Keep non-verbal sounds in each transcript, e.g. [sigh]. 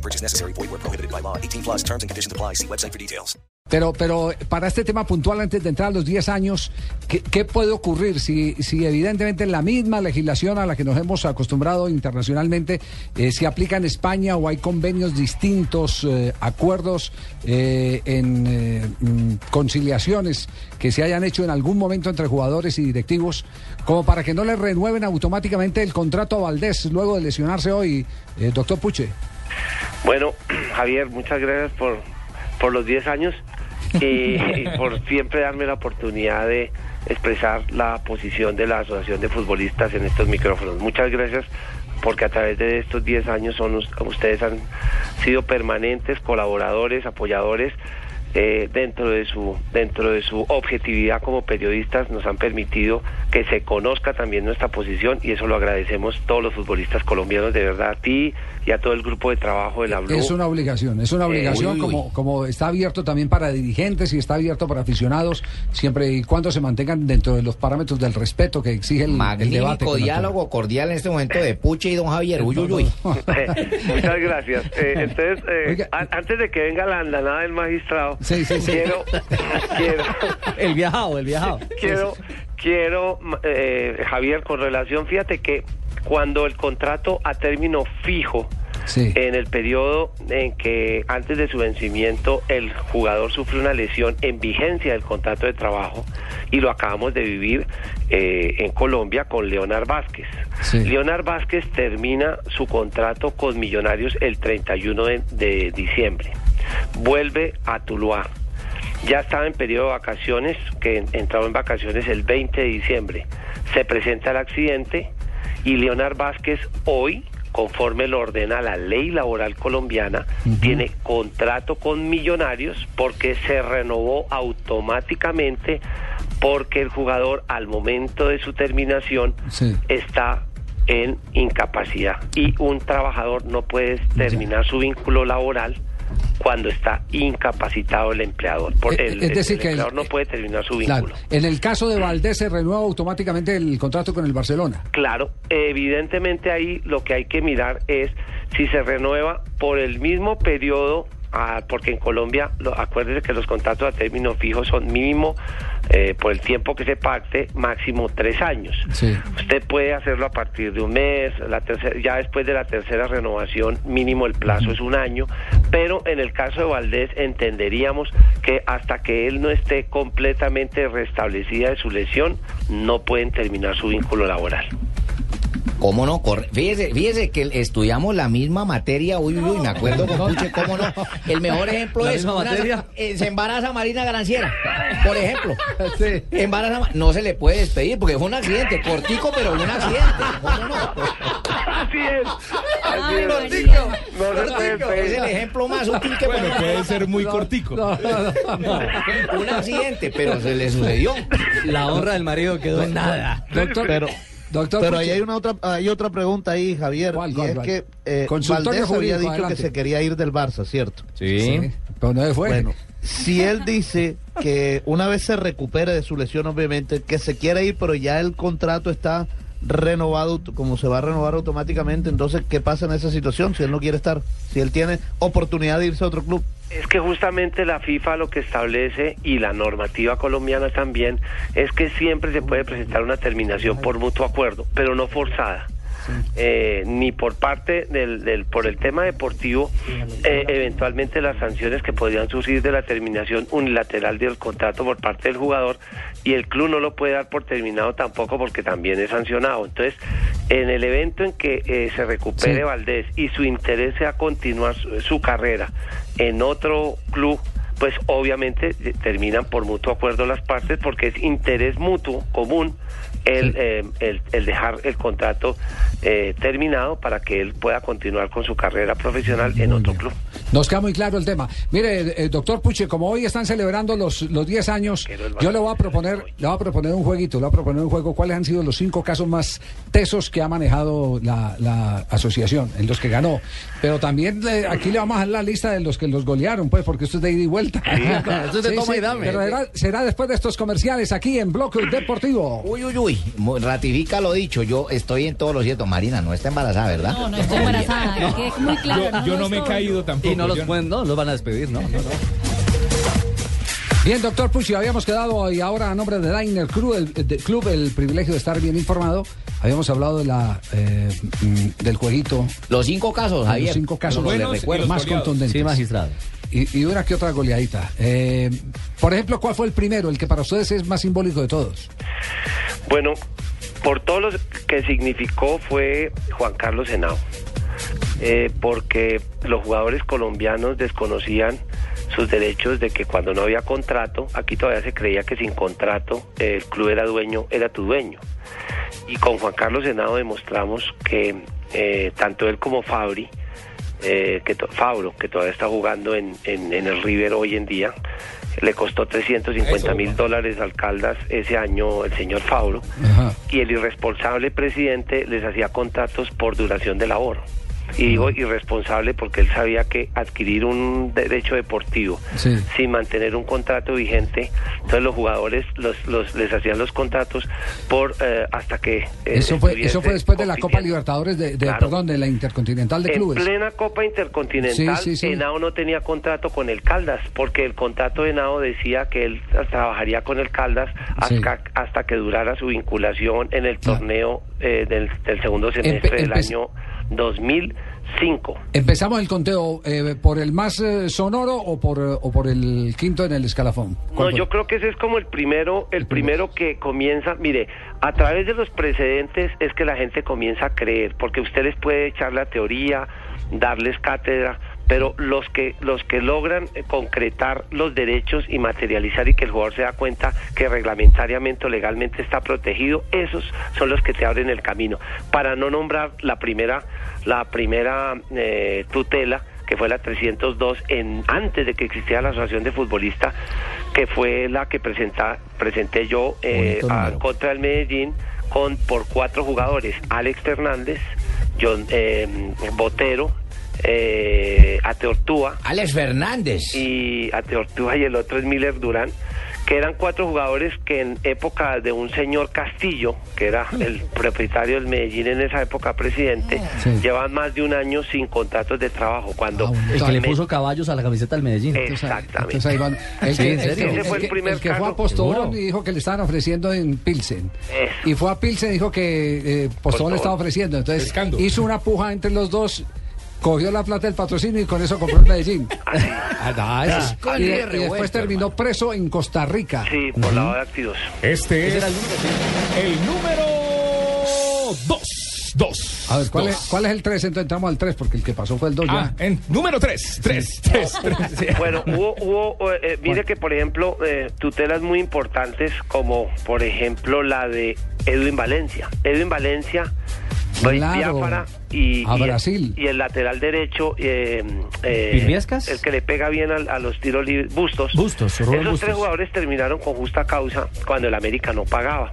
No purchase necessary. Void where prohibited by law. 18 plus terms and conditions apply. See website for details. Pero, pero para este tema puntual, antes de entrar a los 10 años, ¿qué, puede ocurrir si, si evidentemente la misma legislación a la que nos hemos acostumbrado internacionalmente eh, se aplica en España o hay convenios distintos, eh, acuerdos eh, en mm, conciliaciones que se hayan hecho en algún momento entre jugadores y directivos, como para que no le renueven automáticamente el contrato a Valdés luego de lesionarse hoy, doctor Puche? Bueno, [clears throat] Javier, muchas gracias por, por los 10 años y, [laughs] y por siempre darme la oportunidad de expresar la posición de la Asociación de Futbolistas en estos micrófonos. Muchas gracias porque a través de estos 10 años son us- ustedes han sido permanentes colaboradores, apoyadores eh, dentro de su dentro de su objetividad como periodistas nos han permitido que se conozca también nuestra posición y eso lo agradecemos todos los futbolistas colombianos de verdad a ti y a todo el grupo de trabajo de la Blue. Es una obligación, es una obligación uy, uy. como, como está abierto también para dirigentes y está abierto para aficionados, siempre y cuando se mantengan dentro de los parámetros del respeto que exige el, el debate. Diálogo cordial en este momento de Puche y don Javier. Uy, uy, uy. [laughs] Muchas gracias. Eh, entonces, eh, antes de que venga la andanada del magistrado, Sí, sí, sí. quiero, quiero, El viajado, el viajado. quiero, quiero, eh, Javier, con relación, fíjate que cuando el contrato a término fijo, Sí. en el periodo en que antes de su vencimiento el jugador sufre una lesión en vigencia del contrato de trabajo y lo acabamos de vivir eh, en Colombia con Leonard Vázquez. Sí. Leonard Vázquez termina su contrato con Millonarios el 31 de, de diciembre. Vuelve a Tuluá. Ya estaba en periodo de vacaciones, que en- entraba en vacaciones el 20 de diciembre. Se presenta el accidente y Leonard Vázquez hoy, conforme lo ordena la ley laboral colombiana, tiene contrato con Millonarios porque se renovó automáticamente porque el jugador al momento de su terminación Sí. está en incapacidad y un trabajador no puede terminar su vínculo laboral cuando está incapacitado el empleador. Por- Eh, el, es decir, el que el- empleador no puede terminar su Claro. vínculo. En el caso de Valdés se renueva automáticamente el contrato con el Barcelona. Claro, evidentemente ahí lo que hay que mirar es si se renueva por el mismo periodo, ah, porque en Colombia, lo, acuérdese que los contratos a término fijo son mínimo eh, por el tiempo que se pacte, máximo tres años. Sí. Usted puede hacerlo a partir de un mes, la tercera, ya después de la tercera renovación, mínimo el plazo es un año, pero en el caso de Valdés entenderíamos que hasta que él no esté completamente restablecida de su lesión, no pueden terminar su vínculo laboral. ¿Cómo no? Corre- Fíjese, fíjese que estudiamos la misma materia. Uy, uy, uy, me acuerdo con Puche, ¿cómo no? El mejor ejemplo [laughs] ¿La es. misma una- materia? eh, se embaraza Marina Granciera, por ejemplo. [laughs] Sí. Embaraza, no se le puede despedir porque fue un accidente, cortico, pero un accidente. ¿Cómo no? Así es. Así Ay, es. No Cortico, es el ejemplo más útil que Bueno, puede ser muy cortico. No, no, no. Un accidente, pero se le sucedió. La honra del marido quedó en nada. Doctor, Pero, doctor pero ahí hay una otra, hay otra pregunta ahí, Javier. ¿Cuál, y cuál, es cuál? que eh, Valdés había dicho adelante. que se quería ir del Barça, ¿cierto? Sí, pero no fue. Bueno, si él dice que una vez se recupere de su lesión, obviamente, que se quiere ir, pero ya el contrato está renovado, como se va a renovar automáticamente, entonces, ¿qué pasa en esa situación si él no quiere estar? Si él tiene oportunidad de irse a otro club. Es que justamente la FIFA lo que establece y la normativa colombiana también es que siempre se puede presentar una terminación por mutuo acuerdo, pero no forzada. Eh, ni por parte del, del- por el tema deportivo eh, eventualmente las sanciones que podrían surgir de la terminación unilateral del contrato por parte del jugador y el club no lo puede dar por terminado tampoco porque también es sancionado entonces en el evento en que eh, se recupere Sí. Valdés y su interés sea continuar su, su carrera en otro club pues obviamente eh, terminan por mutuo acuerdo las partes porque es interés mutuo común el, Sí. eh, el, el dejar el contrato eh, terminado para que él pueda continuar con su carrera profesional en otro club. Nos queda muy claro el tema. Mire, eh, doctor Puche, como hoy están celebrando los, los 10 años, yo le voy a proponer, le voy a proponer un jueguito, le voy a proponer un juego. ¿Cuáles han sido los cinco casos más tesos que ha manejado la, la asociación, en los que ganó? Pero también eh, aquí le vamos a dar la lista de los que los golearon, pues, porque esto es de ida y vuelta. Eso es de [laughs] toma y dame. Pero será, será después de estos comerciales aquí en Bloque Deportivo. Uy, uy, uy. Ratifica lo dicho. Yo estoy en todo lo cierto. Marina no está embarazada, ¿verdad? No, no estoy embarazada. [laughs] que quede muy claro. Yo, yo no me he caído tampoco. Y no los pueden, no, los van a despedir, no, no, no. Bien, doctor Pucci, habíamos quedado y ahora a nombre de Diner Club el, de- Club, el privilegio de estar bien informado. Habíamos hablado de la eh, del jueguito, Los cinco casos, Javier. los cinco casos Los buenos recuerdo, los más goleados. contundentes. Sí, magistrado. Y, y una que otra goleadita. Eh, por ejemplo, ¿cuál fue el primero, el que para ustedes es más simbólico de todos? Bueno, por todo lo que significó fue Juan Carlos Henao, Eh, porque los jugadores colombianos desconocían sus derechos de que cuando no había contrato, aquí todavía se creía que sin contrato eh, el club era dueño, era tu dueño. Y con Juan Carlos Henao demostramos que eh, tanto él como Fabri, eh, que Fabro, que todavía está jugando en, en, en el River hoy en día, le costó 350 mil dólares al Caldas ese año el señor Fabro, Ajá. y el irresponsable presidente les hacía contratos por duración de labor. Y digo irresponsable porque él sabía que adquirir un derecho deportivo Sí. sin mantener un contrato vigente, entonces los jugadores los, los les hacían los contratos por eh, hasta que eh, Eso fue, eso fue después de la Copa. Libertadores, de, de- Claro. perdón, de la Intercontinental de En Clubes. plena Copa Intercontinental, Sí, sí. Henao no tenía contrato con el Caldas, porque el contrato de Henao decía que él trabajaría con el Caldas hasta, hasta que durara su vinculación en el torneo eh, del, del segundo semestre del año 2005. Empezamos el conteo eh, por el más eh, sonoro o por, eh, o por el quinto en el escalafón. No, yo creo que ese es como el primero, el primero que comienza, mire, a través de los precedentes es que la gente comienza a creer, porque usted les puede echar la teoría, darles cátedra, pero los que los que logran eh, concretar los derechos y materializar y que el jugador se da cuenta que reglamentariamente o legalmente está protegido, esos son los que te abren el camino. Para no nombrar la primera la primera eh, tutela que fue la 302 en antes de que existiera la asociación de futbolistas que fue la que presenta, presenté yo eh, a- contra el Medellín con por cuatro jugadores Alex Fernández John eh, Botero eh, Ateortúa Alex Fernández. y Ateortúa y el otro es Miller Durán que eran cuatro jugadores que en época de un señor Castillo, que era el [laughs] propietario del Medellín en esa época presidente, Sí. llevaban más de un año sin contratos de trabajo. Cuando Ah, bueno. El que le puso caballos a la camiseta del Medellín. Exactamente. entonces ahí van. El Sí, que, fue el que- primer el que fue a. Postobón y dijo que le estaban ofreciendo en Pilsen. Eso. Y fue a Pilsen y dijo que eh, Postobón. le estaba ofreciendo. Entonces Pescando. hizo una puja entre los dos. Cogió la plata del patrocinio y con eso compró el Medellín. [laughs] Ah, [laughs] eso es- Con y, y después terminó preso en Costa Rica. Sí, por lavado de activos. Este es el número 2. 2. A ver, ¿cuál es, ¿cuál es el 3? Entonces entramos al 3 porque el que pasó fue el 2 Ah, ya. en número 3. 3. 3. Bueno, hubo, hubo eh, mire que por ejemplo, eh, tutelas muy importantes como por ejemplo la de Edwin Valencia. Edwin Valencia, Luis Claro. Biafara y, A y Brasil. y el lateral derecho, eh, eh, el que le pega bien al- a, los tiros libres, Bustos. Bustos, Rubén Esos Bustos. tres jugadores terminaron con justa causa cuando el América no pagaba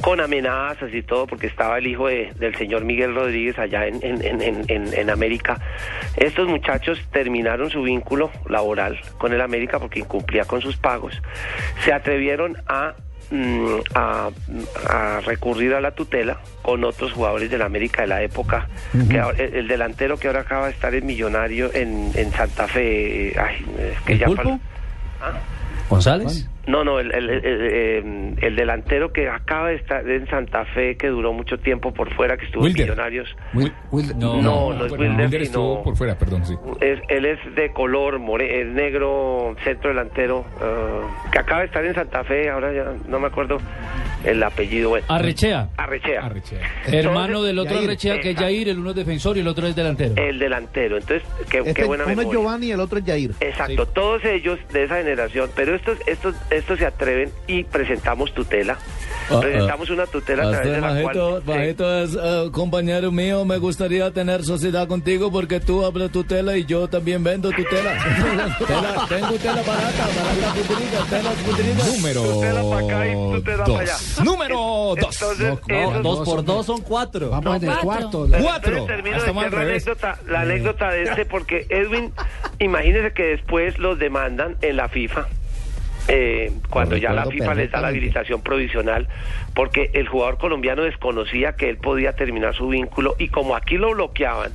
con amenazas y todo, porque estaba el hijo de- del señor Miguel Rodríguez allá en, en- en- en América. Estos muchachos terminaron su vínculo laboral con el América porque incumplía con sus pagos. Se atrevieron a, mm, a, a recurrir a la tutela con otros jugadores del América de la época. que ahora- el, el delantero que ahora acaba de estar en Millonario en, en Santa Fe. eh, ay, es que ¿El ya Pulpo? ¿Ah? ¿González? No, no, el, el- el- el- el delantero que acaba de estar en Santa Fe, que duró mucho tiempo por fuera, que estuvo Wilder. en Millonarios. Will- Will- No, no, es Bueno, Wilder, Wilder estuvo por fuera, perdón, sí. Es, él es de color, more, es negro, centro delantero, ah, que acaba de estar en Santa Fe, ahora ya no me acuerdo el apellido. Bueno. Arrechea. Arrechea. Arrechea. Hermano Entonces, del otro Yair. Arrechea, que es. Yair, el uno es defensor y el otro es delantero. El delantero, entonces, qué, qué Este, buena uno es memoria. Giovanni y el otro es Jair. Exacto, todos ellos de esa generación, pero estos, estos, estos se atreven y presentamos tutela Ah, presentamos una tutela a través de la cual... Majito es eh, compañero mío, me gustaría tener sociedad contigo porque tú hablas tutela y yo también vendo tutela. [laughs] Tela- tengo tela barata, barata putrita, tela putrita. Número Tutela pa' acá y tutela pa' allá. dos. Número dos. Entonces, No, esos- Dos por dos son cuatro. Vamos en el cuatro. cuarto. Cuatro. Termino de la anécdota, la anécdota de este porque Edwin, [laughs] imagínese que después los demandan en la FIFA. Eh, cuando ya la FIFA les da la habilitación provisional, porque el jugador colombiano desconocía que él podía terminar su vínculo y como aquí lo bloqueaban,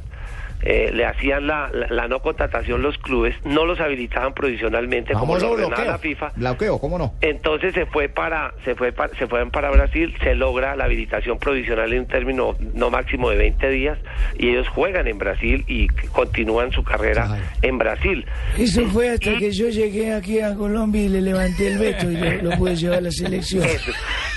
eh, le hacían la, la- la no contratación los clubes, no los habilitaban provisionalmente como lo ordenaba bloqueo. la FIFA. Bloqueo, ¿cómo no? Entonces se fue para se fue para, se fueron para Brasil, se logra la habilitación provisional en un término no máximo de 20 días y ellos juegan en Brasil y continúan su carrera en Brasil. Eso fue hasta que yo llegué aquí a Colombia y le levanté el veto y lo, lo pude llevar a la selección. Eso.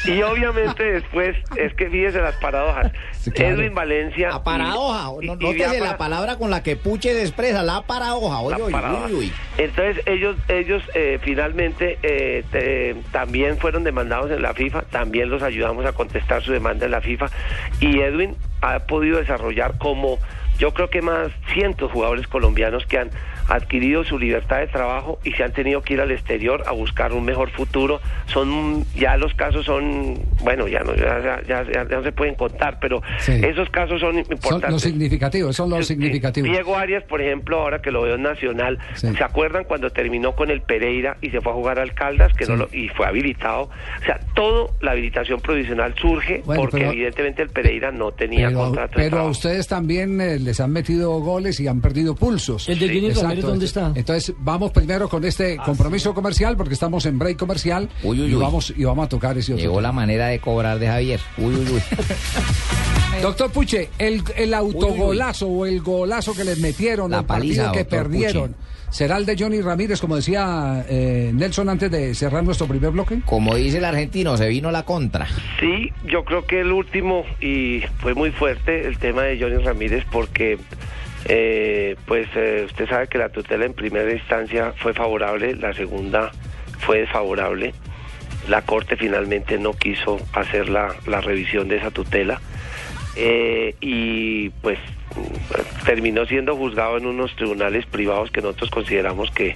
Y obviamente después es que fíjese las paradojas. Sí, claro. Edwin Valencia La paradoja, y- no, y- la para- palabra con la que Puche expresa, la paradoja. Oye, la paradoja. uy, uy. Entonces ellos ellos eh, finalmente eh, te- también fueron demandados en la FIFA, también los ayudamos a contestar su demanda en la FIFA y Edwin ha podido desarrollar como yo creo que más cientos jugadores colombianos que han adquirido su libertad de trabajo y se han tenido que ir al exterior a buscar un mejor futuro. Son ya los casos son bueno ya no ya, ya, ya- ya no se pueden contar, pero Sí. esos casos son Son importantes. los significativos, son los significativos. Diego Arias, por ejemplo, ahora que lo veo en Nacional, Sí. ¿se acuerdan cuando terminó con el Pereira y se fue a jugar al Caldas que no lo- y fue habilitado? O sea, todo la habilitación provisional surge Bueno, porque pero- evidentemente el Pereira no tenía Pero, contrato pero a ustedes también eh, les han metido goles y han perdido pulsos. ¿El de Dónde está? Entonces, vamos primero con este compromiso comercial, porque estamos en break comercial. Uy, uy, y, uy. vamos, y vamos a tocar ese otro. Llegó la manera de cobrar de Javier. Uy, uy, uy. [laughs] Doctor Puche, el, el autogolazo o el golazo que les metieron, La el partido paliza, que perdieron, Puche. ¿será el de Johnny Ramírez, como decía eh, Nelson antes de cerrar nuestro primer bloque? Como dice el argentino, se vino la contra. Sí, yo creo que el último y fue muy fuerte el tema de Johnny Ramírez porque eh, pues eh, usted sabe que la tutela en primera instancia fue favorable, la segunda fue desfavorable. La Corte finalmente no quiso hacer la, la revisión de esa tutela eh, y pues terminó siendo juzgado en unos tribunales privados que nosotros consideramos que,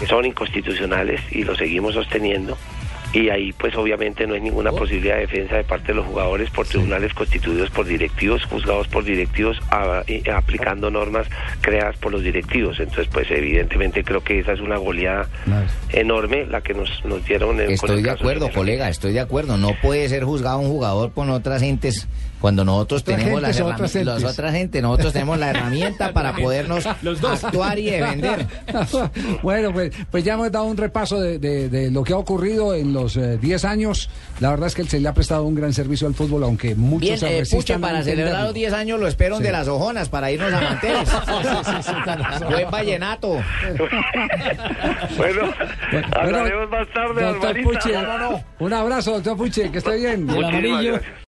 que son inconstitucionales y lo seguimos sosteniendo. Y ahí pues obviamente no hay ninguna posibilidad de defensa de parte de los jugadores por tribunales constituidos por directivos, juzgados por directivos, a- y- aplicando normas creadas por los directivos. Entonces pues evidentemente creo que esa es una goleada enorme la que nos, nos dieron en, con Estoy de acuerdo, colega, estoy de acuerdo. No puede ser juzgado un jugador por otras gentes cuando nosotros tenemos las herramientas. Las otras gente, nosotros tenemos la [laughs] herramienta para podernos [laughs] actuar y defender. [laughs] bueno, pues, pues ya hemos dado un repaso de, de- de lo que ha ocurrido en los eh, 10 años. La verdad es que se le ha prestado un gran servicio al fútbol, aunque muchos Bien, se eh, Puche, a para celebrar los 10 años lo espero Sí. de las ojonas para irnos a Manteles. Buen vallenato. Bueno, Bueno, hablaremos más tarde. Puche, un abrazo, doctor Puche, que esté bien. El amarillo. gracias.